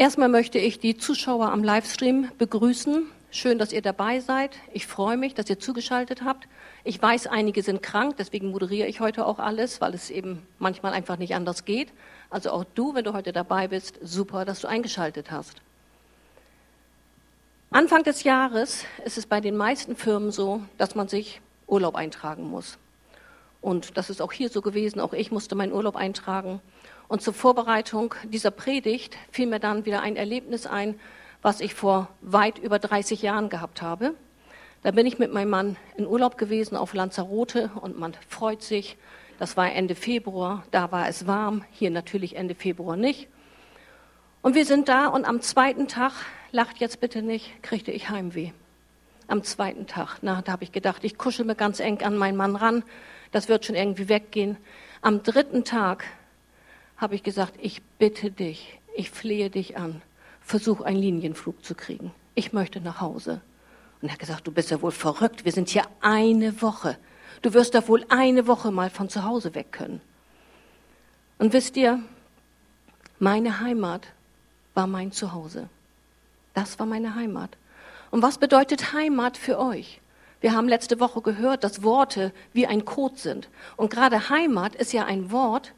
Erstmal möchte ich die Zuschauer am Livestream begrüßen. Schön, dass ihr dabei seid. Ich freue mich, dass ihr zugeschaltet habt. Ich weiß, einige sind krank, deswegen moderiere ich heute auch alles, weil es eben manchmal einfach nicht anders geht. Also auch du, wenn du heute dabei bist, super, dass du eingeschaltet hast. Anfang des Jahres ist es bei den meisten Firmen so, dass man sich Urlaub eintragen muss. Und das ist auch hier so gewesen. Auch ich musste meinen Urlaub eintragen. Und zur Vorbereitung dieser Predigt fiel mir dann wieder ein Erlebnis ein, was ich vor weit über 30 Jahren gehabt habe. Da bin ich mit meinem Mann in Urlaub gewesen auf Lanzarote und man freut sich. Das war Ende Februar, da war es warm, hier natürlich Ende Februar nicht. Und wir sind da und am zweiten Tag, lacht jetzt bitte nicht, kriegte ich Heimweh. Am zweiten Tag, na, da habe ich gedacht, ich kuschel mir ganz eng an meinen Mann ran, das wird schon irgendwie weggehen. Am dritten Tag habe ich gesagt, ich bitte dich, ich flehe dich an, versuch einen Linienflug zu kriegen. Ich möchte nach Hause. Und er hat gesagt, du bist ja wohl verrückt, wir sind hier eine Woche. Du wirst da wohl eine Woche mal von zu Hause weg können. Und wisst ihr, meine Heimat war mein Zuhause. Das war meine Heimat. Und was bedeutet Heimat für euch? Wir haben letzte Woche gehört, dass Worte wie ein Code sind. Und gerade Heimat ist ja ein Wort,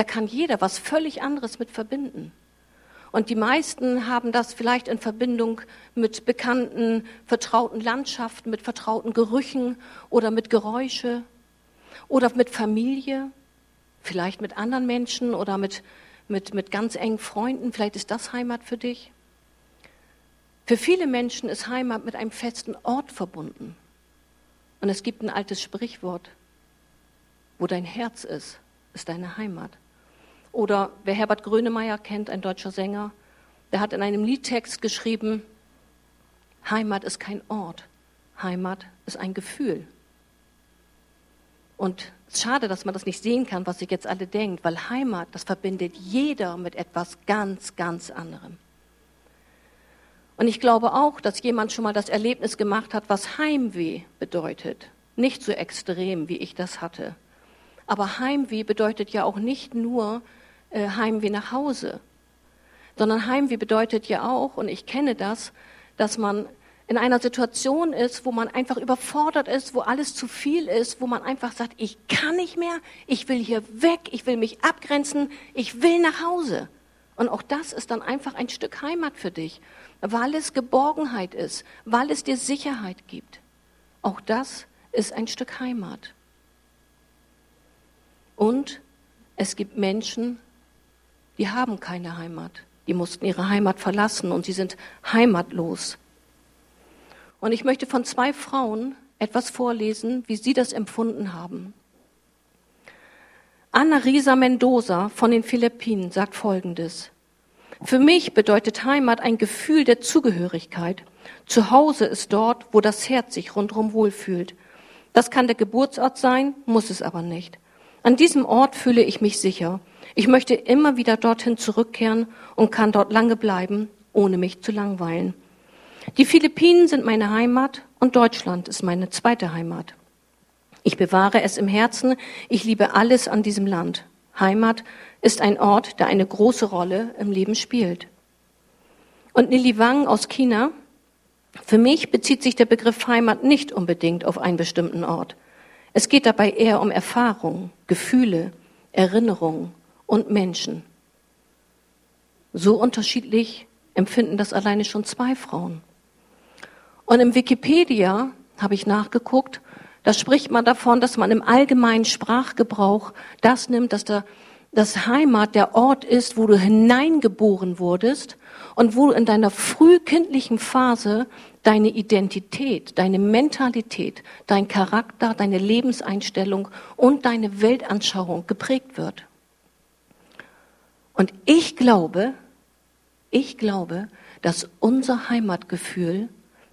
da kann jeder was völlig anderes mit verbinden. Und die meisten haben das vielleicht in Verbindung mit bekannten, vertrauten Landschaften, mit vertrauten Gerüchen oder mit Geräusche oder mit Familie, vielleicht mit anderen Menschen oder mit, mit, mit ganz engen Freunden. Vielleicht ist das Heimat für dich. Für viele Menschen ist Heimat mit einem festen Ort verbunden. Und es gibt ein altes Sprichwort, wo dein Herz ist, ist deine Heimat. Oder wer Herbert Grönemeyer kennt, ein deutscher Sänger, der hat in einem Liedtext geschrieben, Heimat ist kein Ort, Heimat ist ein Gefühl. Und es ist schade, dass man das nicht sehen kann, was sich jetzt alle denkt, weil Heimat, das verbindet jeder mit etwas ganz, ganz anderem. Und ich glaube auch, dass jemand schon mal das Erlebnis gemacht hat, was Heimweh bedeutet. Nicht so extrem, wie ich das hatte. Aber Heimweh bedeutet ja auch nicht nur, äh, Heimweh nach Hause, sondern Heimweh bedeutet ja auch, und ich kenne das, dass man in einer Situation ist, wo man einfach überfordert ist, wo alles zu viel ist, wo man einfach sagt, ich kann nicht mehr, ich will hier weg, ich will mich abgrenzen, ich will nach Hause. Und auch das ist dann einfach ein Stück Heimat für dich, weil es Geborgenheit ist, weil es dir Sicherheit gibt. Auch das ist ein Stück Heimat. Und es gibt Menschen, die haben keine Heimat. Die mussten ihre Heimat verlassen und sie sind heimatlos. Und ich möchte von zwei Frauen etwas vorlesen, wie sie das empfunden haben. Anna Risa Mendoza von den Philippinen sagt Folgendes. Für mich bedeutet Heimat ein Gefühl der Zugehörigkeit. Zu Hause ist dort, wo das Herz sich rundherum wohlfühlt. Das kann der Geburtsort sein, muss es aber nicht. An diesem Ort fühle ich mich sicher. Ich möchte immer wieder dorthin zurückkehren und kann dort lange bleiben, ohne mich zu langweilen. Die Philippinen sind meine Heimat und Deutschland ist meine zweite Heimat. Ich bewahre es im Herzen, ich liebe alles an diesem Land. Heimat ist ein Ort, der eine große Rolle im Leben spielt. Und Nili Wang aus China, für mich bezieht sich der Begriff Heimat nicht unbedingt auf einen bestimmten Ort. Es geht dabei eher um Erfahrung, Gefühle, Erinnerungen und Menschen. So unterschiedlich empfinden das alleine schon zwei Frauen. Und im Wikipedia habe ich nachgeguckt, da spricht man davon, dass man im allgemeinen Sprachgebrauch das nimmt, dass der, das Heimat der Ort ist, wo du hineingeboren wurdest und wo in deiner frühkindlichen Phase deine Identität, deine Mentalität, dein Charakter, deine Lebenseinstellung und deine Weltanschauung geprägt wird. Und ich glaube, ich glaube, dass unser Heimatgefühl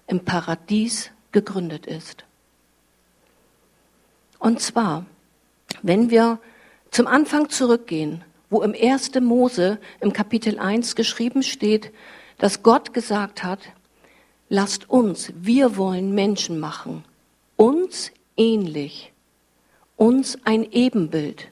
im Paradies gegründet ist. Und zwar, wenn wir zum Anfang zurückgehen, wo im 1. Mose im Kapitel 1 geschrieben steht, dass Gott gesagt hat, lasst uns, wir wollen Menschen machen, uns ähnlich, uns ein Ebenbild.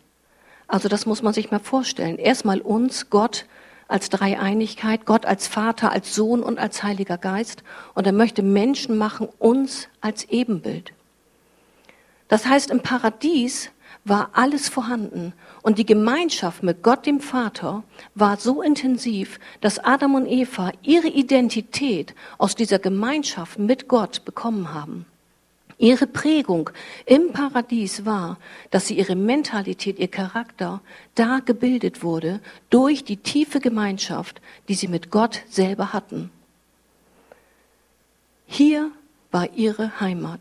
Also das muss man sich mal vorstellen. Erstmal uns, Gott, als Dreieinigkeit, Gott als Vater, als Sohn und als Heiliger Geist. Und er möchte Menschen machen, uns als Ebenbild. Das heißt, im Paradies war alles vorhanden. Und die Gemeinschaft mit Gott dem Vater war so intensiv, dass Adam und Eva ihre Identität aus dieser Gemeinschaft mit Gott bekommen haben. Ihre Prägung im Paradies war, dass sie ihre Mentalität, ihr Charakter da gebildet wurde durch die tiefe Gemeinschaft, die sie mit Gott selber hatten. Hier war ihre Heimat.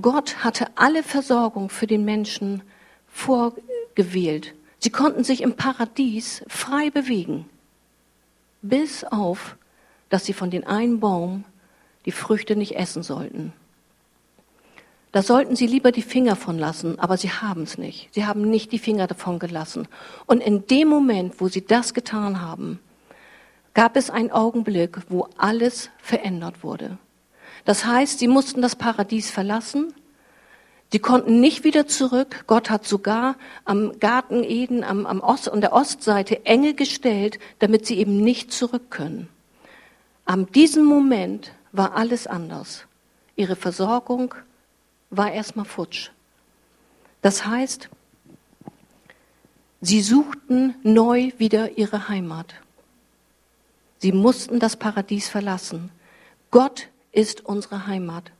Gott hatte alle Versorgung für den Menschen vorgewählt. Sie konnten sich im Paradies frei bewegen, bis auf, dass sie von den einen Baum die Früchte nicht essen sollten. Da sollten sie lieber die Finger von lassen, aber sie haben es nicht. Sie haben nicht die Finger davon gelassen. Und in dem Moment, wo sie das getan haben, gab es einen Augenblick, wo alles verändert wurde. Das heißt, sie mussten das Paradies verlassen. Sie konnten nicht wieder zurück. Gott hat sogar am Garten Eden, am, am Ost, an der Ostseite Engel gestellt, damit sie eben nicht zurück können. Am diesem Moment war alles anders. Ihre Versorgung, war erstmal futsch. Das heißt, sie suchten neu wieder ihre Heimat. Sie mussten das Paradies verlassen. Gott ist unsere Heimat.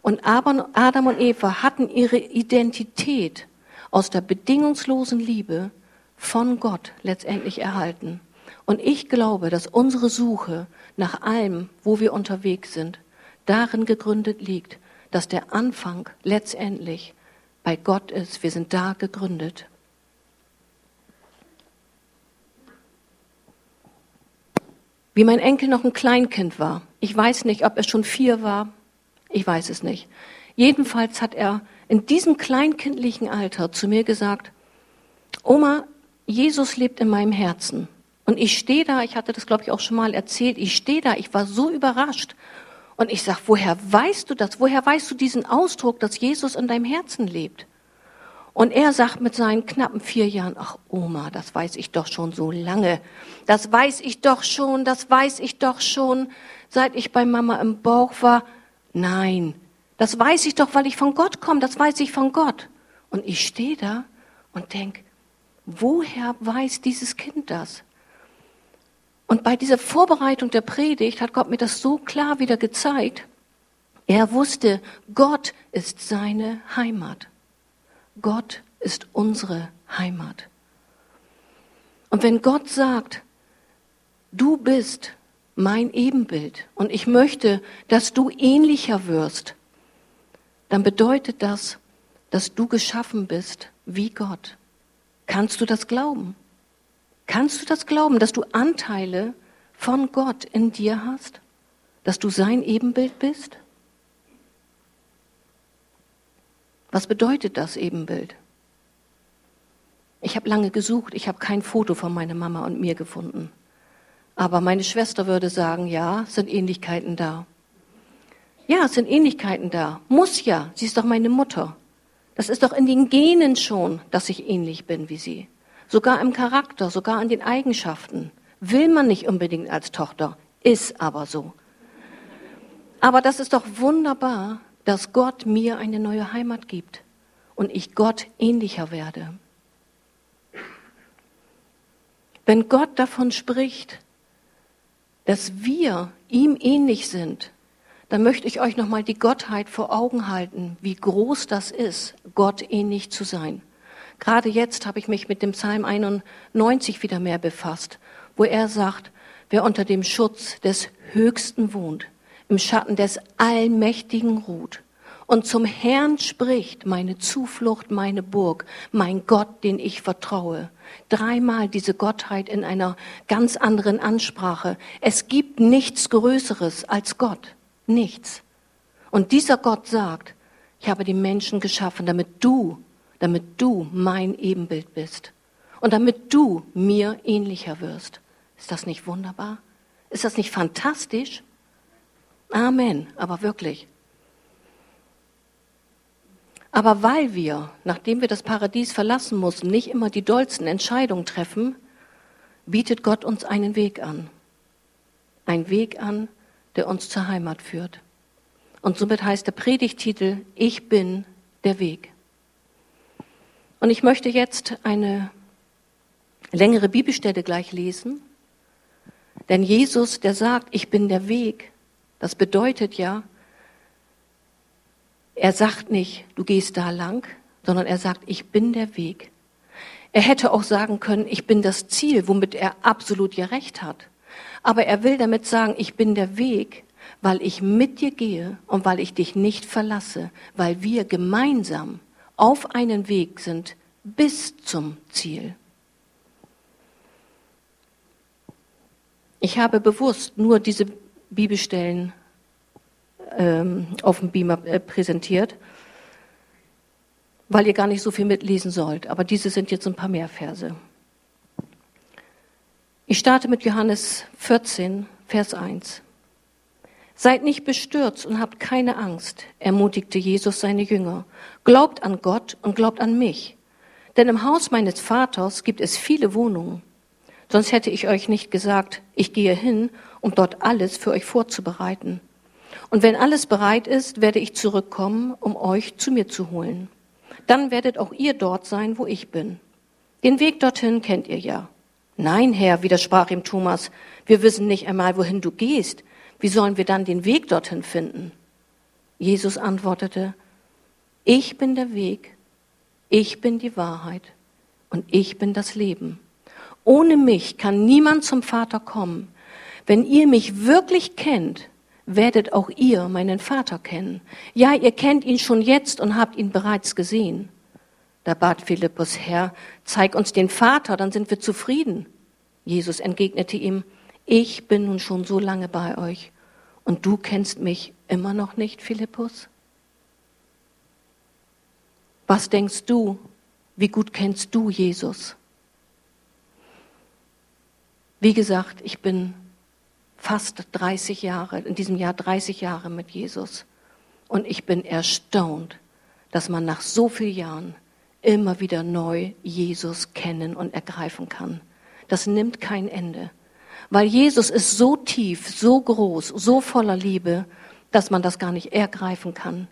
Und Adam und Eva hatten ihre Identität aus der bedingungslosen Liebe von Gott letztendlich erhalten. Und ich glaube, dass unsere Suche nach allem, wo wir unterwegs sind, darin gegründet liegt, dass der Anfang letztendlich bei Gott ist. Wir sind da gegründet. Wie mein Enkel noch ein Kleinkind war. Ich weiß nicht, ob er schon vier war. Ich weiß es nicht. Jedenfalls hat er in diesem kleinkindlichen Alter zu mir gesagt, Oma, Jesus lebt in meinem Herzen. Und ich stehe da, ich hatte das, glaube ich, auch schon mal erzählt, ich stehe da, ich war so überrascht und ich sage, woher weißt du das? Woher weißt du diesen Ausdruck, dass Jesus in deinem Herzen lebt? Und er sagt mit seinen knappen vier Jahren, ach Oma, das weiß ich doch schon so lange. Das weiß ich doch schon, das weiß ich doch schon, seit ich bei Mama im Bauch war. Nein, das weiß ich doch, weil ich von Gott komme, das weiß ich von Gott. Und ich stehe da und denk, woher weiß dieses Kind das? Und bei dieser Vorbereitung der Predigt hat Gott mir das so klar wieder gezeigt. Er wusste, Gott ist seine Heimat. Gott ist unsere Heimat. Und wenn Gott sagt, du bist mein Ebenbild und ich möchte, dass du ähnlicher wirst, dann bedeutet das, dass du geschaffen bist wie Gott. Kannst du das glauben? Kannst du das glauben, dass du Anteile von Gott in dir hast? Dass du sein Ebenbild bist? Was bedeutet das Ebenbild? Ich habe lange gesucht, ich habe kein Foto von meiner Mama und mir gefunden. Aber meine Schwester würde sagen, ja, sind Ähnlichkeiten da. Ja, es sind Ähnlichkeiten da. Muss ja, sie ist doch meine Mutter. Das ist doch in den Genen schon, dass ich ähnlich bin wie sie sogar im Charakter, sogar an den Eigenschaften. Will man nicht unbedingt als Tochter, ist aber so. Aber das ist doch wunderbar, dass Gott mir eine neue Heimat gibt und ich Gott ähnlicher werde. Wenn Gott davon spricht, dass wir ihm ähnlich sind, dann möchte ich euch nochmal die Gottheit vor Augen halten, wie groß das ist, Gott ähnlich zu sein. Gerade jetzt habe ich mich mit dem Psalm 91 wieder mehr befasst, wo er sagt, wer unter dem Schutz des Höchsten wohnt, im Schatten des Allmächtigen ruht und zum Herrn spricht, meine Zuflucht, meine Burg, mein Gott, den ich vertraue. Dreimal diese Gottheit in einer ganz anderen Ansprache. Es gibt nichts Größeres als Gott. Nichts. Und dieser Gott sagt, ich habe die Menschen geschaffen, damit du damit du mein Ebenbild bist und damit du mir ähnlicher wirst. Ist das nicht wunderbar? Ist das nicht fantastisch? Amen, aber wirklich. Aber weil wir, nachdem wir das Paradies verlassen mussten, nicht immer die dollsten Entscheidungen treffen, bietet Gott uns einen Weg an. Ein Weg an, der uns zur Heimat führt. Und somit heißt der Predigtitel, ich bin der Weg. Und ich möchte jetzt eine längere Bibelstelle gleich lesen. Denn Jesus, der sagt, ich bin der Weg, das bedeutet ja, er sagt nicht, du gehst da lang, sondern er sagt, ich bin der Weg. Er hätte auch sagen können, ich bin das Ziel, womit er absolut ja recht hat. Aber er will damit sagen, ich bin der Weg, weil ich mit dir gehe und weil ich dich nicht verlasse, weil wir gemeinsam auf einen Weg sind bis zum Ziel. Ich habe bewusst nur diese Bibelstellen ähm, auf dem Beamer äh, präsentiert, weil ihr gar nicht so viel mitlesen sollt. Aber diese sind jetzt ein paar mehr Verse. Ich starte mit Johannes 14, Vers 1. Seid nicht bestürzt und habt keine Angst, ermutigte Jesus seine Jünger. Glaubt an Gott und glaubt an mich. Denn im Haus meines Vaters gibt es viele Wohnungen. Sonst hätte ich euch nicht gesagt, ich gehe hin, um dort alles für euch vorzubereiten. Und wenn alles bereit ist, werde ich zurückkommen, um euch zu mir zu holen. Dann werdet auch ihr dort sein, wo ich bin. Den Weg dorthin kennt ihr ja. Nein, Herr, widersprach ihm Thomas, wir wissen nicht einmal, wohin du gehst. Wie sollen wir dann den Weg dorthin finden? Jesus antwortete, ich bin der Weg, ich bin die Wahrheit und ich bin das Leben. Ohne mich kann niemand zum Vater kommen. Wenn ihr mich wirklich kennt, werdet auch ihr meinen Vater kennen. Ja, ihr kennt ihn schon jetzt und habt ihn bereits gesehen. Da bat Philippus, Herr, zeig uns den Vater, dann sind wir zufrieden. Jesus entgegnete ihm, ich bin nun schon so lange bei euch und du kennst mich immer noch nicht, Philippus? Was denkst du? Wie gut kennst du Jesus? Wie gesagt, ich bin fast 30 Jahre, in diesem Jahr 30 Jahre mit Jesus. Und ich bin erstaunt, dass man nach so vielen Jahren immer wieder neu Jesus kennen und ergreifen kann. Das nimmt kein Ende. Weil Jesus ist so tief, so groß, so voller Liebe, dass man das gar nicht ergreifen kann.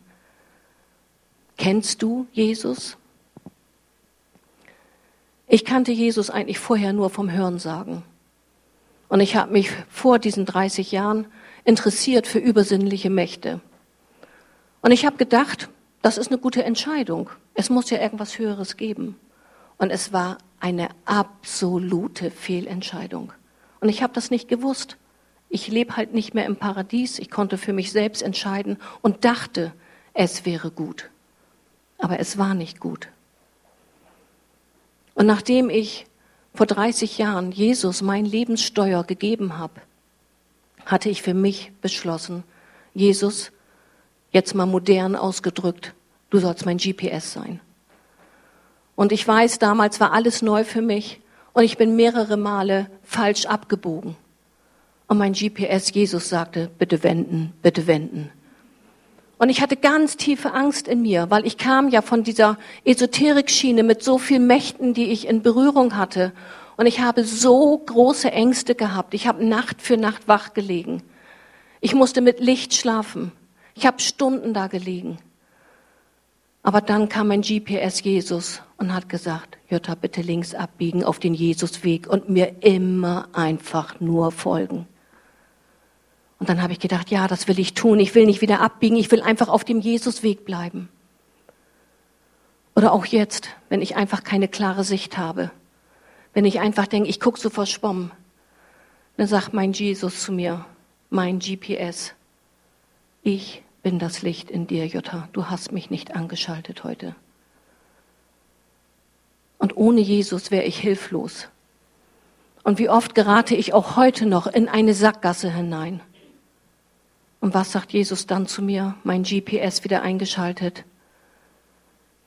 Kennst du Jesus? Ich kannte Jesus eigentlich vorher nur vom Hörensagen. Und ich habe mich vor diesen 30 Jahren interessiert für übersinnliche Mächte. Und ich habe gedacht, das ist eine gute Entscheidung. Es muss ja irgendwas Höheres geben. Und es war eine absolute Fehlentscheidung. Und ich habe das nicht gewusst. Ich lebe halt nicht mehr im Paradies. Ich konnte für mich selbst entscheiden und dachte, es wäre gut. Aber es war nicht gut. Und nachdem ich vor 30 Jahren Jesus mein Lebenssteuer gegeben habe, hatte ich für mich beschlossen, Jesus, jetzt mal modern ausgedrückt, du sollst mein GPS sein. Und ich weiß, damals war alles neu für mich und ich bin mehrere Male falsch abgebogen. Und mein GPS Jesus sagte, bitte wenden, bitte wenden. Und ich hatte ganz tiefe Angst in mir, weil ich kam ja von dieser Esoterik-Schiene mit so vielen Mächten, die ich in Berührung hatte. Und ich habe so große Ängste gehabt. Ich habe Nacht für Nacht wach gelegen. Ich musste mit Licht schlafen. Ich habe Stunden da gelegen. Aber dann kam mein GPS Jesus und hat gesagt, Jutta, bitte links abbiegen auf den Jesusweg und mir immer einfach nur folgen. Und dann habe ich gedacht, ja, das will ich tun. Ich will nicht wieder abbiegen. Ich will einfach auf dem Jesusweg bleiben. Oder auch jetzt, wenn ich einfach keine klare Sicht habe. Wenn ich einfach denke, ich gucke so verschwommen. Dann sagt mein Jesus zu mir, mein GPS, ich bin das Licht in dir, Jutta. Du hast mich nicht angeschaltet heute. Und ohne Jesus wäre ich hilflos. Und wie oft gerate ich auch heute noch in eine Sackgasse hinein. Und was sagt Jesus dann zu mir? Mein GPS wieder eingeschaltet.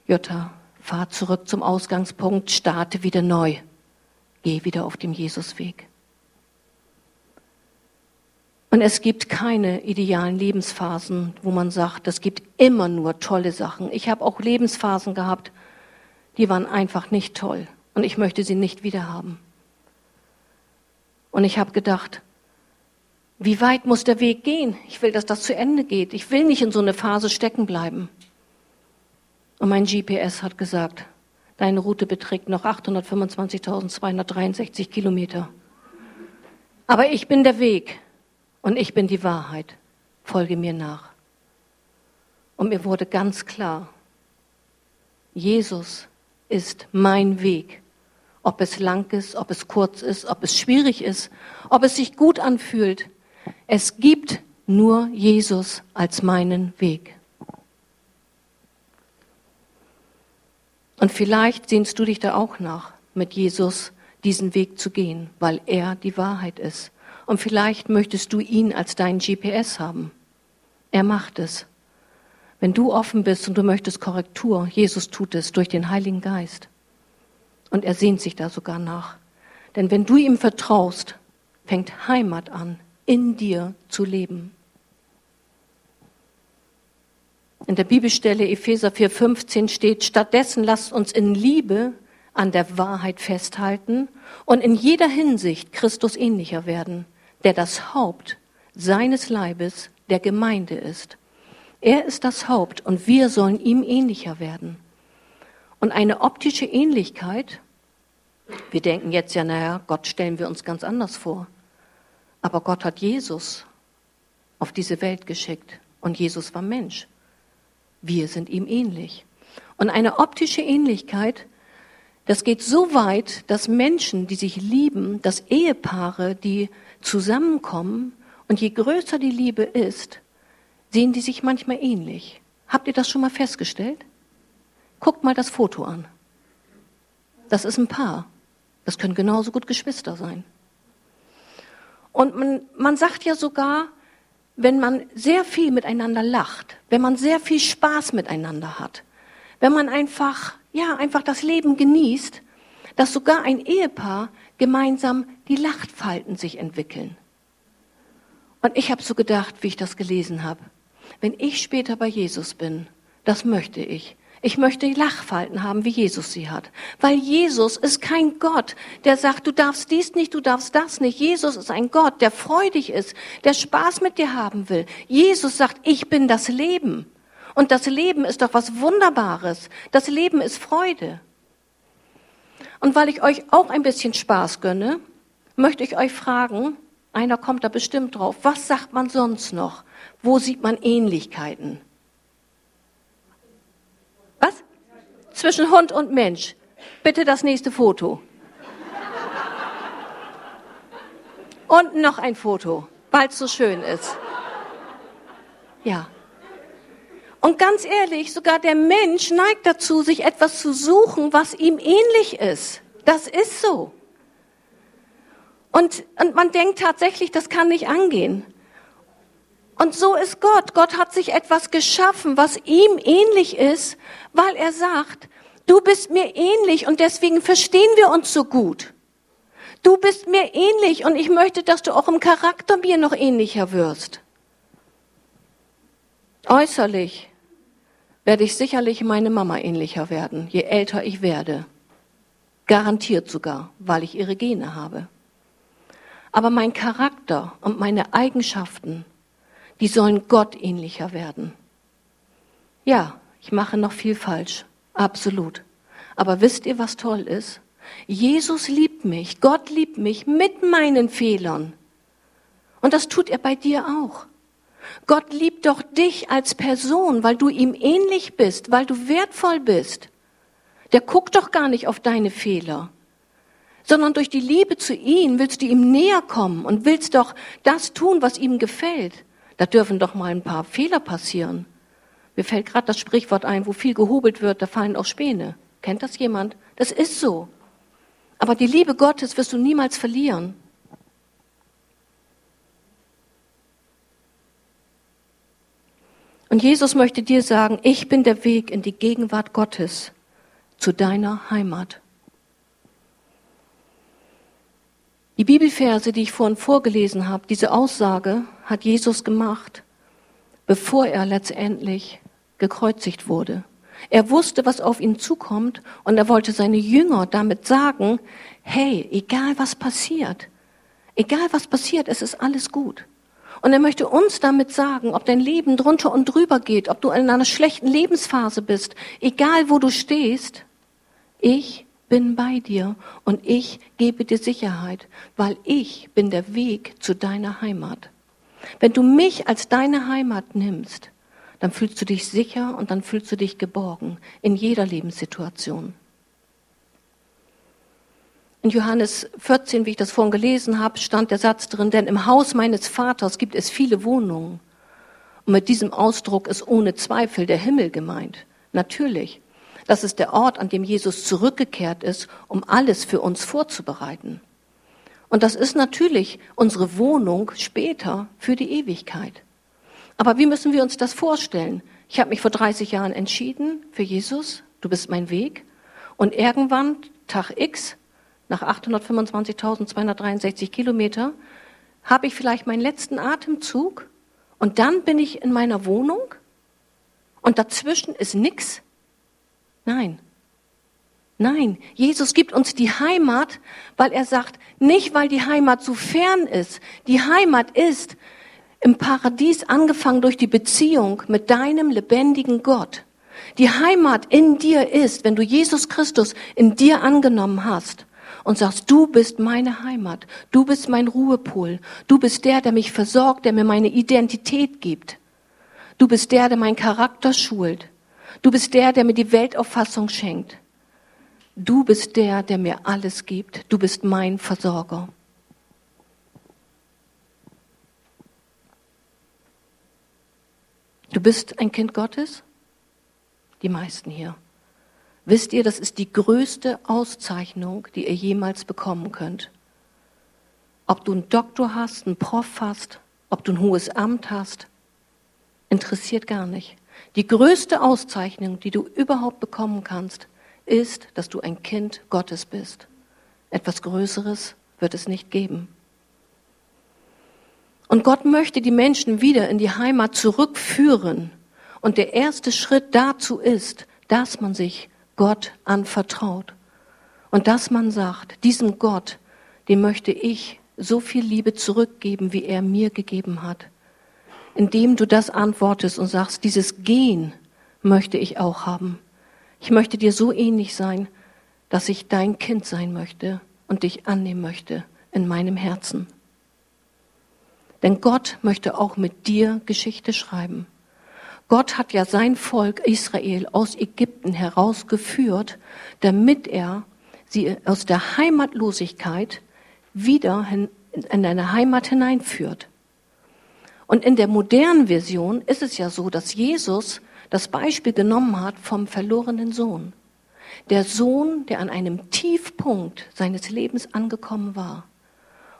Jutta, fahr zurück zum Ausgangspunkt, starte wieder neu. Geh wieder auf dem Jesusweg. Und es gibt keine idealen Lebensphasen, wo man sagt, es gibt immer nur tolle Sachen. Ich habe auch Lebensphasen gehabt, die waren einfach nicht toll. Und ich möchte sie nicht wieder haben. Und ich habe gedacht, wie weit muss der Weg gehen? Ich will, dass das zu Ende geht. Ich will nicht in so eine Phase stecken bleiben. Und mein GPS hat gesagt, deine Route beträgt noch 825.263 Kilometer. Aber ich bin der Weg und ich bin die Wahrheit. Folge mir nach. Und mir wurde ganz klar, Jesus ist mein Weg. Ob es lang ist, ob es kurz ist, ob es schwierig ist, ob es sich gut anfühlt. Es gibt nur Jesus als meinen Weg. Und vielleicht sehnst du dich da auch nach, mit Jesus diesen Weg zu gehen, weil er die Wahrheit ist. Und vielleicht möchtest du ihn als deinen GPS haben. Er macht es. Wenn du offen bist und du möchtest Korrektur, Jesus tut es durch den Heiligen Geist. Und er sehnt sich da sogar nach. Denn wenn du ihm vertraust, fängt Heimat an, in dir zu leben. In der Bibelstelle Epheser 4:15 steht, stattdessen lasst uns in Liebe an der Wahrheit festhalten und in jeder Hinsicht Christus ähnlicher werden, der das Haupt seines Leibes der Gemeinde ist. Er ist das Haupt und wir sollen ihm ähnlicher werden. Und eine optische Ähnlichkeit, wir denken jetzt ja, naja, Gott stellen wir uns ganz anders vor. Aber Gott hat Jesus auf diese Welt geschickt und Jesus war Mensch. Wir sind ihm ähnlich. Und eine optische Ähnlichkeit, das geht so weit, dass Menschen, die sich lieben, dass Ehepaare, die zusammenkommen, und je größer die Liebe ist, sehen die sich manchmal ähnlich. Habt ihr das schon mal festgestellt? Guckt mal das Foto an. Das ist ein Paar. Das können genauso gut Geschwister sein. Und man, man sagt ja sogar, wenn man sehr viel miteinander lacht, wenn man sehr viel Spaß miteinander hat, wenn man einfach, ja, einfach das Leben genießt, dass sogar ein Ehepaar gemeinsam die Lachfalten sich entwickeln. Und ich habe so gedacht, wie ich das gelesen habe. Wenn ich später bei Jesus bin, das möchte ich. Ich möchte Lachfalten haben, wie Jesus sie hat. Weil Jesus ist kein Gott, der sagt, du darfst dies nicht, du darfst das nicht. Jesus ist ein Gott, der freudig ist, der Spaß mit dir haben will. Jesus sagt, ich bin das Leben. Und das Leben ist doch was Wunderbares. Das Leben ist Freude. Und weil ich euch auch ein bisschen Spaß gönne, möchte ich euch fragen, einer kommt da bestimmt drauf, was sagt man sonst noch? Wo sieht man Ähnlichkeiten? Was? Zwischen Hund und Mensch. Bitte das nächste Foto. Und noch ein Foto, weil es so schön ist. Ja. Und ganz ehrlich, sogar der Mensch neigt dazu, sich etwas zu suchen, was ihm ähnlich ist. Das ist so. Und, und man denkt tatsächlich, das kann nicht angehen. Und so ist Gott. Gott hat sich etwas geschaffen, was ihm ähnlich ist, weil er sagt, du bist mir ähnlich und deswegen verstehen wir uns so gut. Du bist mir ähnlich und ich möchte, dass du auch im Charakter mir noch ähnlicher wirst. Äußerlich werde ich sicherlich meine Mama ähnlicher werden, je älter ich werde. Garantiert sogar, weil ich ihre Gene habe. Aber mein Charakter und meine Eigenschaften die sollen Gott ähnlicher werden. Ja, ich mache noch viel falsch, absolut. Aber wisst ihr, was toll ist? Jesus liebt mich, Gott liebt mich mit meinen Fehlern. Und das tut er bei dir auch. Gott liebt doch dich als Person, weil du ihm ähnlich bist, weil du wertvoll bist. Der guckt doch gar nicht auf deine Fehler, sondern durch die Liebe zu ihm willst du ihm näher kommen und willst doch das tun, was ihm gefällt. Da dürfen doch mal ein paar Fehler passieren. Mir fällt gerade das Sprichwort ein, wo viel gehobelt wird, da fallen auch Späne. Kennt das jemand? Das ist so. Aber die Liebe Gottes wirst du niemals verlieren. Und Jesus möchte dir sagen, ich bin der Weg in die Gegenwart Gottes zu deiner Heimat. Die Bibelverse, die ich vorhin vorgelesen habe, diese Aussage hat Jesus gemacht, bevor er letztendlich gekreuzigt wurde. Er wusste, was auf ihn zukommt und er wollte seine Jünger damit sagen, hey, egal was passiert, Egal was passiert, es ist alles gut. Und er möchte uns damit sagen, ob dein Leben drunter und drüber geht, ob du in einer schlechten Lebensphase bist, egal wo du stehst, ich bin bei dir und ich gebe dir Sicherheit, weil ich bin der Weg zu deiner Heimat. Wenn du mich als deine Heimat nimmst, dann fühlst du dich sicher und dann fühlst du dich geborgen in jeder Lebenssituation. In Johannes 14, wie ich das vorhin gelesen habe, stand der Satz drin, denn im Haus meines Vaters gibt es viele Wohnungen. Und mit diesem Ausdruck ist ohne Zweifel der Himmel gemeint. Natürlich. Das ist der Ort, an dem Jesus zurückgekehrt ist, um alles für uns vorzubereiten. Und das ist natürlich unsere Wohnung später für die Ewigkeit. Aber wie müssen wir uns das vorstellen? Ich habe mich vor 30 Jahren entschieden für Jesus, du bist mein Weg. Und irgendwann, Tag X, nach 825.263 Kilometer, habe ich vielleicht meinen letzten Atemzug und dann bin ich in meiner Wohnung und dazwischen ist nichts. Nein. Nein, Jesus gibt uns die Heimat, weil er sagt, nicht weil die Heimat so fern ist. Die Heimat ist im Paradies angefangen durch die Beziehung mit deinem lebendigen Gott. Die Heimat in dir ist, wenn du Jesus Christus in dir angenommen hast und sagst, du bist meine Heimat, du bist mein Ruhepol, du bist der, der mich versorgt, der mir meine Identität gibt. Du bist der, der meinen Charakter schult. Du bist der, der mir die Weltauffassung schenkt. Du bist der, der mir alles gibt. Du bist mein Versorger. Du bist ein Kind Gottes? Die meisten hier. Wisst ihr, das ist die größte Auszeichnung, die ihr jemals bekommen könnt. Ob du einen Doktor hast, einen Prof hast, ob du ein hohes Amt hast, interessiert gar nicht. Die größte Auszeichnung, die du überhaupt bekommen kannst, ist, dass du ein Kind Gottes bist. Etwas Größeres wird es nicht geben. Und Gott möchte die Menschen wieder in die Heimat zurückführen. Und der erste Schritt dazu ist, dass man sich Gott anvertraut. Und dass man sagt, diesem Gott, dem möchte ich so viel Liebe zurückgeben, wie er mir gegeben hat. Indem du das antwortest und sagst, dieses Gehen möchte ich auch haben. Ich möchte dir so ähnlich sein, dass ich dein Kind sein möchte und dich annehmen möchte in meinem Herzen. Denn Gott möchte auch mit dir Geschichte schreiben. Gott hat ja sein Volk Israel aus Ägypten herausgeführt, damit er sie aus der Heimatlosigkeit wieder in eine Heimat hineinführt. Und in der modernen Version ist es ja so, dass Jesus das Beispiel genommen hat vom verlorenen Sohn. Der Sohn, der an einem Tiefpunkt seines Lebens angekommen war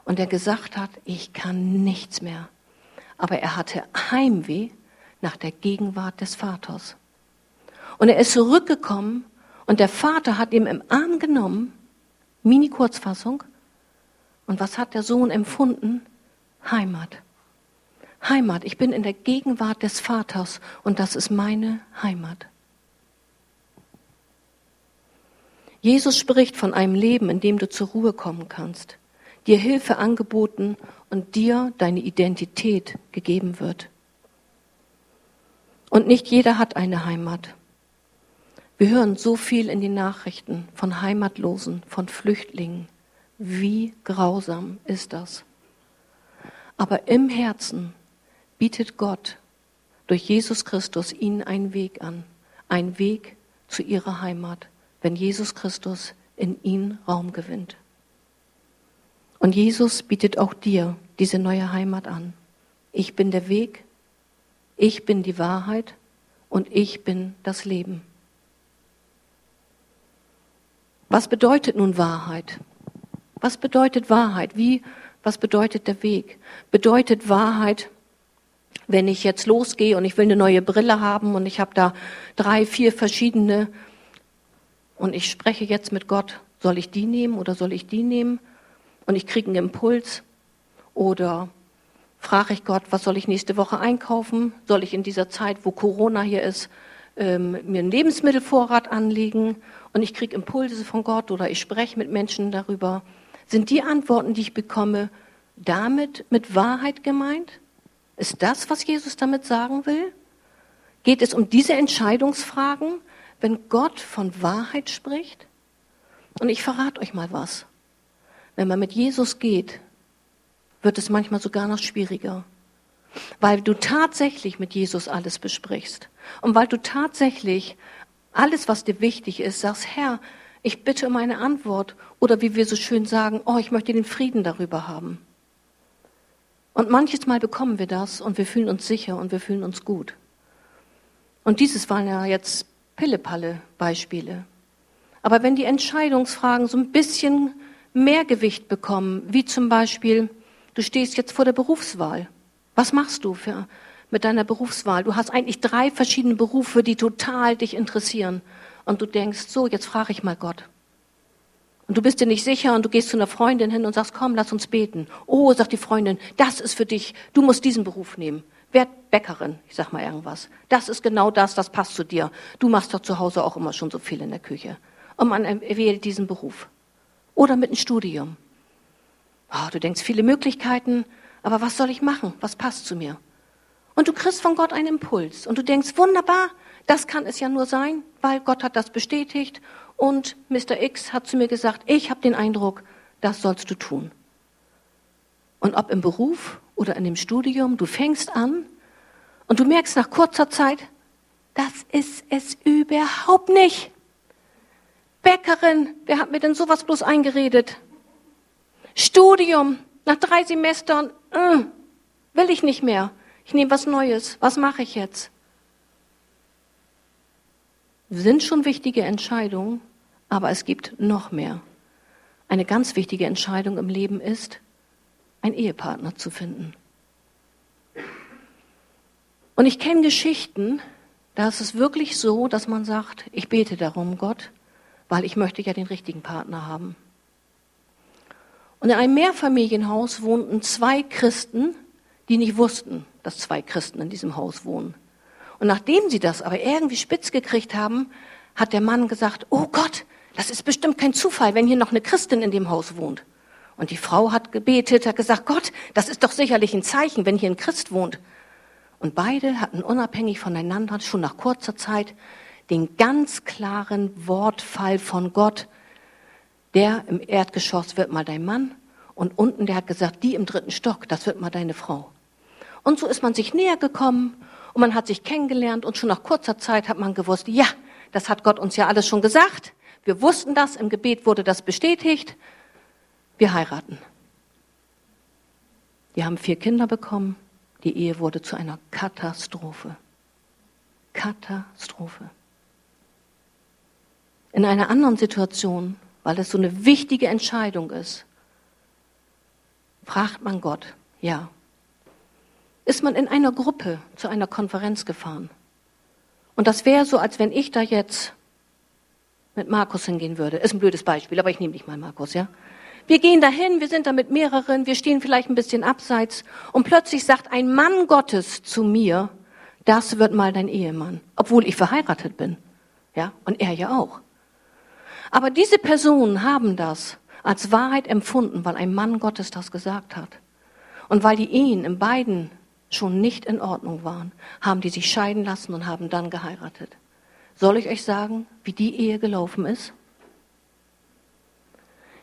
und der gesagt hat, ich kann nichts mehr. Aber er hatte Heimweh nach der Gegenwart des Vaters. Und er ist zurückgekommen und der Vater hat ihn im Arm genommen, Mini-Kurzfassung. Und was hat der Sohn empfunden? Heimat. Heimat. Ich bin in der Gegenwart des Vaters und das ist meine Heimat. Jesus spricht von einem Leben, in dem du zur Ruhe kommen kannst, dir Hilfe angeboten und dir deine Identität gegeben wird. Und nicht jeder hat eine Heimat. Wir hören so viel in den Nachrichten von Heimatlosen, von Flüchtlingen. Wie grausam ist das? Aber im Herzen bietet Gott durch Jesus Christus ihnen einen Weg an, einen Weg zu ihrer Heimat, wenn Jesus Christus in ihnen Raum gewinnt. Und Jesus bietet auch dir diese neue Heimat an. Ich bin der Weg, ich bin die Wahrheit und ich bin das Leben. Was bedeutet nun Wahrheit? Was bedeutet Wahrheit? Wie, was bedeutet der Weg? Bedeutet Wahrheit, wenn ich jetzt losgehe und ich will eine neue Brille haben und ich habe da drei, vier verschiedene und ich spreche jetzt mit Gott, soll ich die nehmen oder soll ich die nehmen? Und ich kriege einen Impuls oder frage ich Gott, was soll ich nächste Woche einkaufen? Soll ich in dieser Zeit, wo Corona hier ist, ähm, mir einen Lebensmittelvorrat anlegen? Und ich kriege Impulse von Gott oder ich spreche mit Menschen darüber. Sind die Antworten, die ich bekomme, damit mit Wahrheit gemeint? Ist das, was Jesus damit sagen will? Geht es um diese Entscheidungsfragen, wenn Gott von Wahrheit spricht? Und ich verrate euch mal was. Wenn man mit Jesus geht, wird es manchmal sogar noch schwieriger. Weil du tatsächlich mit Jesus alles besprichst. Und weil du tatsächlich alles, was dir wichtig ist, sagst, Herr, ich bitte um eine Antwort. Oder wie wir so schön sagen, oh, ich möchte den Frieden darüber haben. Und manches Mal bekommen wir das und wir fühlen uns sicher und wir fühlen uns gut. Und dieses waren ja jetzt Pillepalle Beispiele. Aber wenn die Entscheidungsfragen so ein bisschen mehr Gewicht bekommen, wie zum Beispiel, du stehst jetzt vor der Berufswahl. Was machst du für, mit deiner Berufswahl? Du hast eigentlich drei verschiedene Berufe, die total dich interessieren. Und du denkst, so, jetzt frage ich mal Gott. Und du bist dir nicht sicher und du gehst zu einer Freundin hin und sagst, komm, lass uns beten. Oh, sagt die Freundin, das ist für dich, du musst diesen Beruf nehmen. Werd Bäckerin, ich sag mal irgendwas. Das ist genau das, das passt zu dir. Du machst doch zu Hause auch immer schon so viel in der Küche. Und man wählt diesen Beruf. Oder mit einem Studium. Oh, du denkst viele Möglichkeiten, aber was soll ich machen? Was passt zu mir? Und du kriegst von Gott einen Impuls und du denkst, wunderbar, das kann es ja nur sein, weil Gott hat das bestätigt und Mr. X hat zu mir gesagt, ich habe den Eindruck, das sollst du tun. Und ob im Beruf oder in dem Studium, du fängst an und du merkst nach kurzer Zeit, das ist es überhaupt nicht. Bäckerin, wer hat mir denn sowas bloß eingeredet? Studium, nach drei Semestern, äh, will ich nicht mehr. Ich nehme was Neues. Was mache ich jetzt? Sind schon wichtige Entscheidungen, aber es gibt noch mehr. Eine ganz wichtige Entscheidung im Leben ist, einen Ehepartner zu finden. Und ich kenne Geschichten, da ist es wirklich so, dass man sagt, ich bete darum, Gott, weil ich möchte ja den richtigen Partner haben. Und in einem Mehrfamilienhaus wohnten zwei Christen, die nicht wussten, dass zwei Christen in diesem Haus wohnen. Und nachdem sie das aber irgendwie spitz gekriegt haben, hat der Mann gesagt, oh Gott, das ist bestimmt kein Zufall, wenn hier noch eine Christin in dem Haus wohnt. Und die Frau hat gebetet, hat gesagt, Gott, das ist doch sicherlich ein Zeichen, wenn hier ein Christ wohnt. Und beide hatten unabhängig voneinander schon nach kurzer Zeit den ganz klaren Wortfall von Gott, der im Erdgeschoss wird mal dein Mann und unten der hat gesagt, die im dritten Stock, das wird mal deine Frau. Und so ist man sich näher gekommen und man hat sich kennengelernt und schon nach kurzer Zeit hat man gewusst, ja, das hat Gott uns ja alles schon gesagt. Wir wussten das, im Gebet wurde das bestätigt. Wir heiraten. Die haben vier Kinder bekommen. Die Ehe wurde zu einer Katastrophe. Katastrophe. In einer anderen Situation, weil es so eine wichtige Entscheidung ist, fragt man Gott, ja, ist man in einer Gruppe zu einer Konferenz gefahren. Und das wäre so, als wenn ich da jetzt mit Markus hingehen würde. Ist ein blödes Beispiel, aber ich nehme dich mal, Markus, ja? Wir gehen dahin, wir sind da mit mehreren, wir stehen vielleicht ein bisschen abseits und plötzlich sagt ein Mann Gottes zu mir, das wird mal dein Ehemann, obwohl ich verheiratet bin. Ja, und er ja auch. Aber diese Personen haben das als Wahrheit empfunden, weil ein Mann Gottes das gesagt hat. Und weil die Ehen in beiden schon nicht in Ordnung waren, haben die sich scheiden lassen und haben dann geheiratet. Soll ich euch sagen, wie die Ehe gelaufen ist?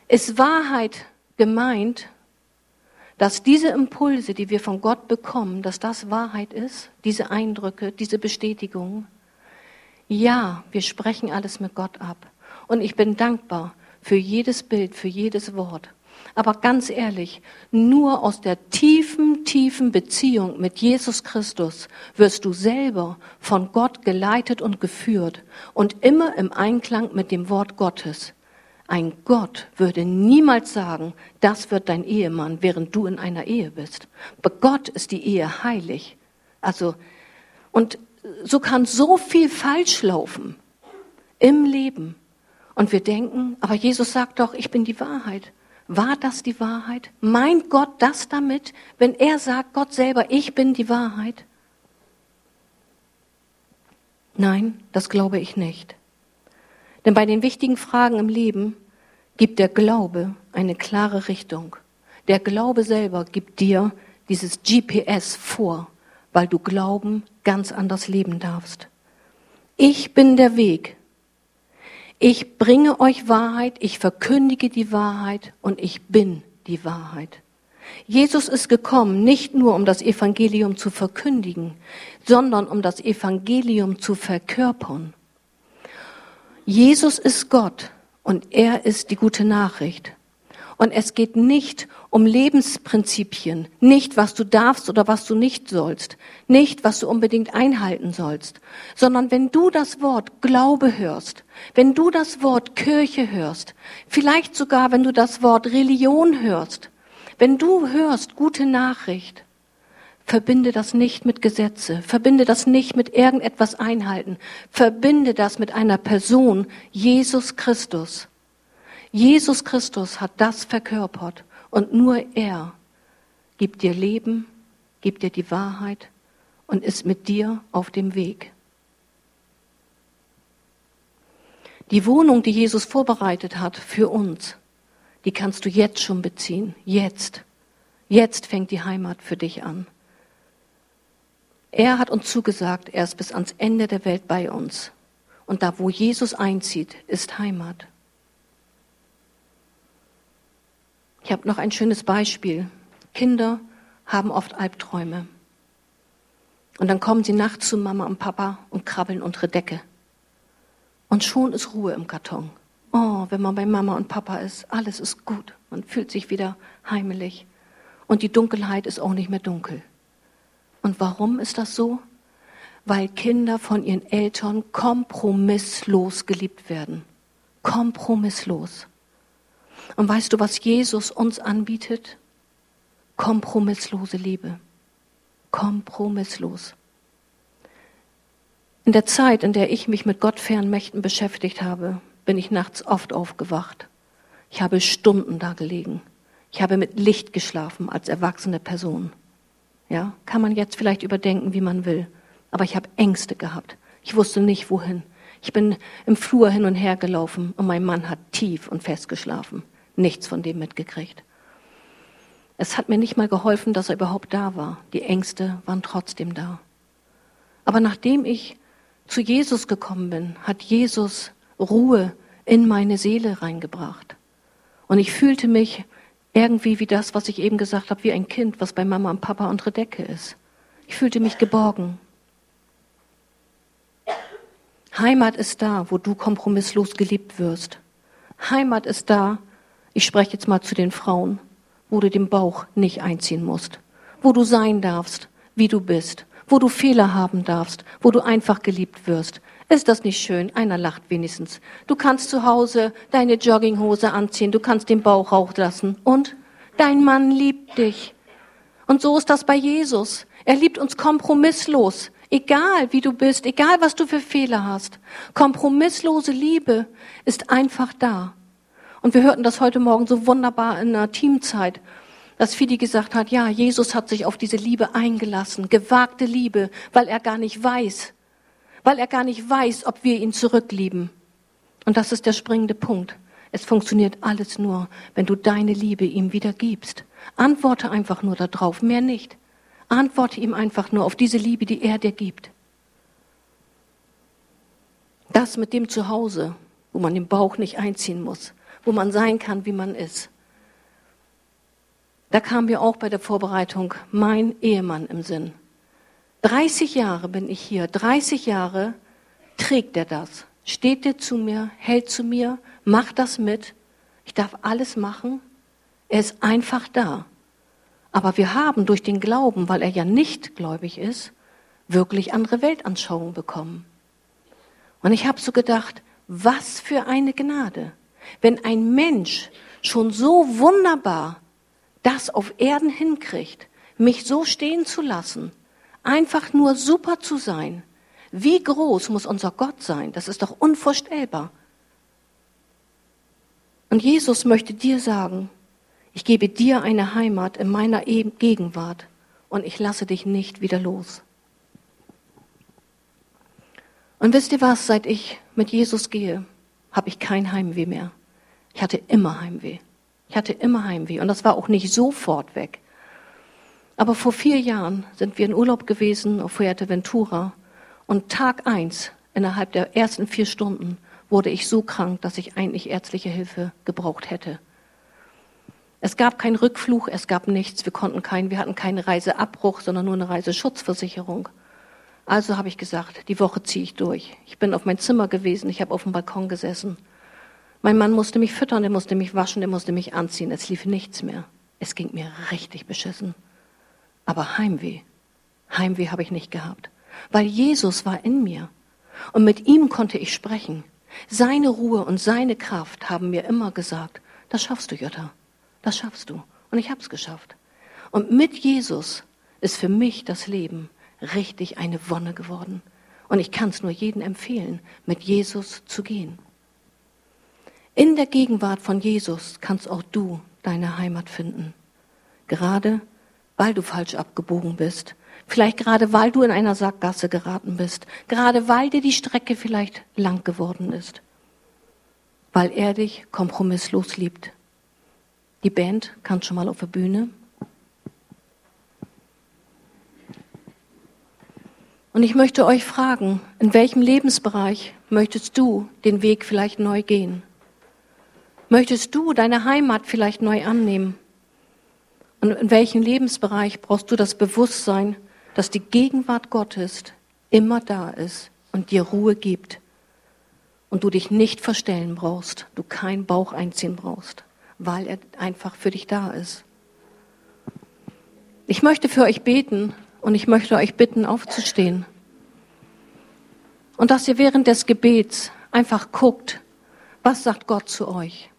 Ist Wahrheit gemeint, dass diese Impulse, die wir von Gott bekommen, dass das Wahrheit ist, diese Eindrücke, diese Bestätigungen? Ja, wir sprechen alles mit Gott ab. Und ich bin dankbar für jedes Bild, für jedes Wort. Aber ganz ehrlich, nur aus der tiefen, tiefen Beziehung mit Jesus Christus wirst du selber von Gott geleitet und geführt und immer im Einklang mit dem Wort Gottes. Ein Gott würde niemals sagen, das wird dein Ehemann, während du in einer Ehe bist. Aber Gott ist die Ehe heilig. Also, und so kann so viel falsch laufen im Leben. Und wir denken, aber Jesus sagt doch, ich bin die Wahrheit. War das die Wahrheit? Meint Gott das damit, wenn er sagt, Gott selber, ich bin die Wahrheit? Nein, das glaube ich nicht. Denn bei den wichtigen Fragen im Leben gibt der Glaube eine klare Richtung. Der Glaube selber gibt dir dieses GPS vor, weil du Glauben ganz anders leben darfst. Ich bin der Weg. Ich bringe euch Wahrheit, ich verkündige die Wahrheit und ich bin die Wahrheit. Jesus ist gekommen, nicht nur um das Evangelium zu verkündigen, sondern um das Evangelium zu verkörpern. Jesus ist Gott und er ist die gute Nachricht. Und es geht nicht um Lebensprinzipien, nicht was du darfst oder was du nicht sollst, nicht was du unbedingt einhalten sollst, sondern wenn du das Wort Glaube hörst, wenn du das Wort Kirche hörst, vielleicht sogar wenn du das Wort Religion hörst, wenn du hörst gute Nachricht, verbinde das nicht mit Gesetze, verbinde das nicht mit irgendetwas einhalten, verbinde das mit einer Person, Jesus Christus. Jesus Christus hat das verkörpert und nur er gibt dir Leben, gibt dir die Wahrheit und ist mit dir auf dem Weg. Die Wohnung, die Jesus vorbereitet hat für uns, die kannst du jetzt schon beziehen. Jetzt. Jetzt fängt die Heimat für dich an. Er hat uns zugesagt, er ist bis ans Ende der Welt bei uns. Und da, wo Jesus einzieht, ist Heimat. Ich habe noch ein schönes Beispiel. Kinder haben oft Albträume. Und dann kommen sie nachts zu Mama und Papa und krabbeln unter Decke. Und schon ist Ruhe im Karton. Oh, wenn man bei Mama und Papa ist, alles ist gut. Man fühlt sich wieder heimelig. Und die Dunkelheit ist auch nicht mehr dunkel. Und warum ist das so? Weil Kinder von ihren Eltern kompromisslos geliebt werden. Kompromisslos. Und weißt du, was Jesus uns anbietet? Kompromisslose Liebe. Kompromisslos. In der Zeit, in der ich mich mit gottfernen Mächten beschäftigt habe, bin ich nachts oft aufgewacht. Ich habe Stunden da gelegen. Ich habe mit Licht geschlafen als erwachsene Person. Ja, kann man jetzt vielleicht überdenken, wie man will. Aber ich habe Ängste gehabt. Ich wusste nicht, wohin. Ich bin im Flur hin und her gelaufen und mein Mann hat tief und fest geschlafen. Nichts von dem mitgekriegt. Es hat mir nicht mal geholfen, dass er überhaupt da war. Die Ängste waren trotzdem da. Aber nachdem ich zu Jesus gekommen bin, hat Jesus Ruhe in meine Seele reingebracht. Und ich fühlte mich irgendwie wie das, was ich eben gesagt habe, wie ein Kind, was bei Mama und Papa unter Decke ist. Ich fühlte mich geborgen. Heimat ist da, wo du kompromisslos geliebt wirst. Heimat ist da, ich spreche jetzt mal zu den Frauen, wo du den Bauch nicht einziehen musst, wo du sein darfst, wie du bist, wo du Fehler haben darfst, wo du einfach geliebt wirst, ist das nicht schön? Einer lacht wenigstens. Du kannst zu Hause deine Jogginghose anziehen, du kannst den Bauch rauslassen. Und dein Mann liebt dich. Und so ist das bei Jesus. Er liebt uns kompromisslos. Egal wie du bist, egal was du für Fehler hast. Kompromisslose Liebe ist einfach da. Und wir hörten das heute Morgen so wunderbar in einer Teamzeit, dass Fidi gesagt hat, ja, Jesus hat sich auf diese Liebe eingelassen, gewagte Liebe, weil er gar nicht weiß, weil er gar nicht weiß, ob wir ihn zurücklieben. Und das ist der springende Punkt. Es funktioniert alles nur, wenn du deine Liebe ihm wieder gibst. Antworte einfach nur darauf, mehr nicht. Antworte ihm einfach nur auf diese Liebe, die er dir gibt. Das mit dem Zuhause, wo man den Bauch nicht einziehen muss, wo man sein kann, wie man ist. Da kam mir auch bei der Vorbereitung mein Ehemann im Sinn. 30 Jahre bin ich hier, 30 Jahre trägt er das, steht er zu mir, hält zu mir, macht das mit. Ich darf alles machen. Er ist einfach da. Aber wir haben durch den Glauben, weil er ja nicht gläubig ist, wirklich andere Weltanschauungen bekommen. Und ich habe so gedacht, was für eine Gnade, wenn ein Mensch schon so wunderbar das auf Erden hinkriegt, mich so stehen zu lassen, einfach nur super zu sein. Wie groß muss unser Gott sein? Das ist doch unvorstellbar. Und Jesus möchte dir sagen, ich gebe dir eine Heimat in meiner Gegenwart und ich lasse dich nicht wieder los. Und wisst ihr was, seit ich mit Jesus gehe, habe ich kein Heimweh mehr. Ich hatte immer Heimweh. Ich hatte immer Heimweh und das war auch nicht sofort weg. Aber vor vier Jahren sind wir in Urlaub gewesen auf Fuerteventura und Tag eins, innerhalb der ersten vier Stunden, wurde ich so krank, dass ich eigentlich ärztliche Hilfe gebraucht hätte. Es gab keinen Rückflug, es gab nichts, wir konnten keinen, wir hatten keinen Reiseabbruch, sondern nur eine Reiseschutzversicherung. Also habe ich gesagt, die Woche ziehe ich durch. Ich bin auf mein Zimmer gewesen, ich habe auf dem Balkon gesessen. Mein Mann musste mich füttern, er musste mich waschen, er musste mich anziehen. Es lief nichts mehr. Es ging mir richtig beschissen. Aber Heimweh, Heimweh habe ich nicht gehabt, weil Jesus war in mir und mit ihm konnte ich sprechen. Seine Ruhe und seine Kraft haben mir immer gesagt, das schaffst du, Jutta, das schaffst du. Und ich habe es geschafft. Und mit Jesus ist für mich das Leben richtig eine Wonne geworden. Und ich kann es nur jedem empfehlen, mit Jesus zu gehen. In der Gegenwart von Jesus kannst auch du deine Heimat finden. Gerade weil du falsch abgebogen bist. Vielleicht gerade weil du in einer Sackgasse geraten bist. Gerade weil dir die Strecke vielleicht lang geworden ist. Weil er dich kompromisslos liebt. Die Band kann schon mal auf der Bühne. Und ich möchte euch fragen, in welchem Lebensbereich möchtest du den Weg vielleicht neu gehen? Möchtest du deine Heimat vielleicht neu annehmen? Und in welchem Lebensbereich brauchst du das Bewusstsein, dass die Gegenwart Gottes immer da ist und dir Ruhe gibt und du dich nicht verstellen brauchst, du keinen Bauch einziehen brauchst, weil er einfach für dich da ist. Ich möchte für euch beten und ich möchte euch bitten, aufzustehen. Und dass ihr während des Gebets einfach guckt, was sagt Gott zu euch?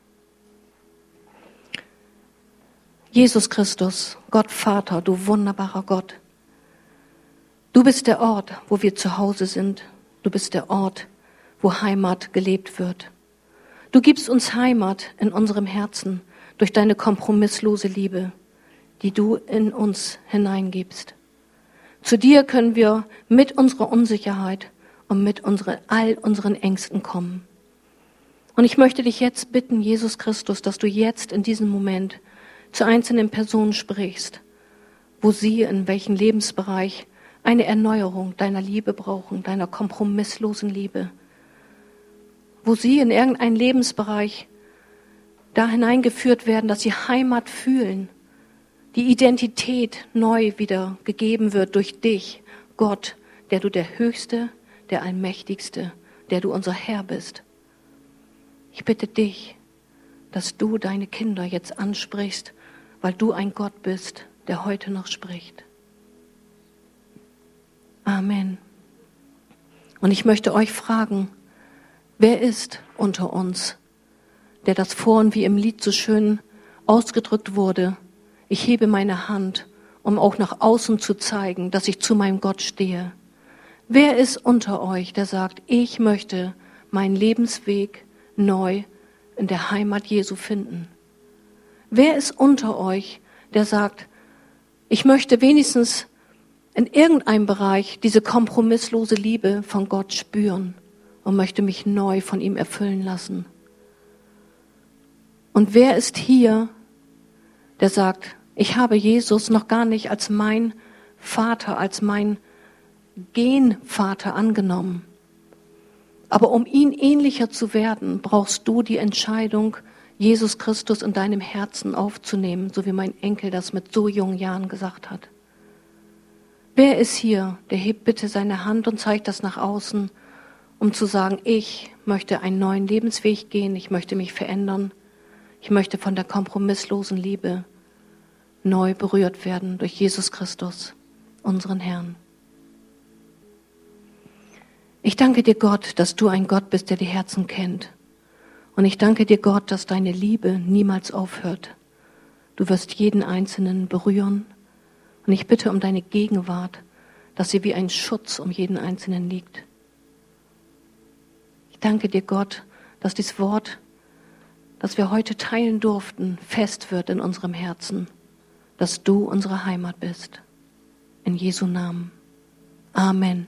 Jesus Christus, Gott Vater, du wunderbarer Gott. Du bist der Ort, wo wir zu Hause sind. Du bist der Ort, wo Heimat gelebt wird. Du gibst uns Heimat in unserem Herzen durch deine kompromisslose Liebe, die du in uns hineingibst. Zu dir können wir mit unserer Unsicherheit und mit unsere, all unseren Ängsten kommen. Und ich möchte dich jetzt bitten, Jesus Christus, dass du jetzt in diesem Moment zu einzelnen Personen sprichst, wo sie in welchem Lebensbereich eine Erneuerung deiner Liebe brauchen, deiner kompromisslosen Liebe, wo sie in irgendeinen Lebensbereich da hineingeführt werden, dass sie Heimat fühlen, die Identität neu wieder gegeben wird durch dich, Gott, der du der Höchste, der Allmächtigste, der du unser Herr bist. Ich bitte dich, dass du deine Kinder jetzt ansprichst weil du ein Gott bist, der heute noch spricht. Amen. Und ich möchte euch fragen, wer ist unter uns, der das vorhin wie im Lied so schön ausgedrückt wurde, ich hebe meine Hand, um auch nach außen zu zeigen, dass ich zu meinem Gott stehe. Wer ist unter euch, der sagt, ich möchte meinen Lebensweg neu in der Heimat Jesu finden? Wer ist unter euch, der sagt, ich möchte wenigstens in irgendeinem Bereich diese kompromisslose Liebe von Gott spüren und möchte mich neu von ihm erfüllen lassen? Und wer ist hier, der sagt, ich habe Jesus noch gar nicht als mein Vater, als mein Genvater angenommen. Aber um ihn ähnlicher zu werden, brauchst du die Entscheidung, Jesus Christus in deinem Herzen aufzunehmen, so wie mein Enkel das mit so jungen Jahren gesagt hat. Wer ist hier, der hebt bitte seine Hand und zeigt das nach außen, um zu sagen, ich möchte einen neuen Lebensweg gehen, ich möchte mich verändern, ich möchte von der kompromisslosen Liebe neu berührt werden durch Jesus Christus, unseren Herrn. Ich danke dir, Gott, dass du ein Gott bist, der die Herzen kennt und ich danke dir, Gott, dass deine Liebe niemals aufhört. Du wirst jeden Einzelnen berühren. Und ich bitte um deine Gegenwart, dass sie wie ein Schutz um jeden Einzelnen liegt. Ich danke dir, Gott, dass dieses Wort, das wir heute teilen durften, fest wird in unserem Herzen, dass du unsere Heimat bist. In Jesu Namen. Amen.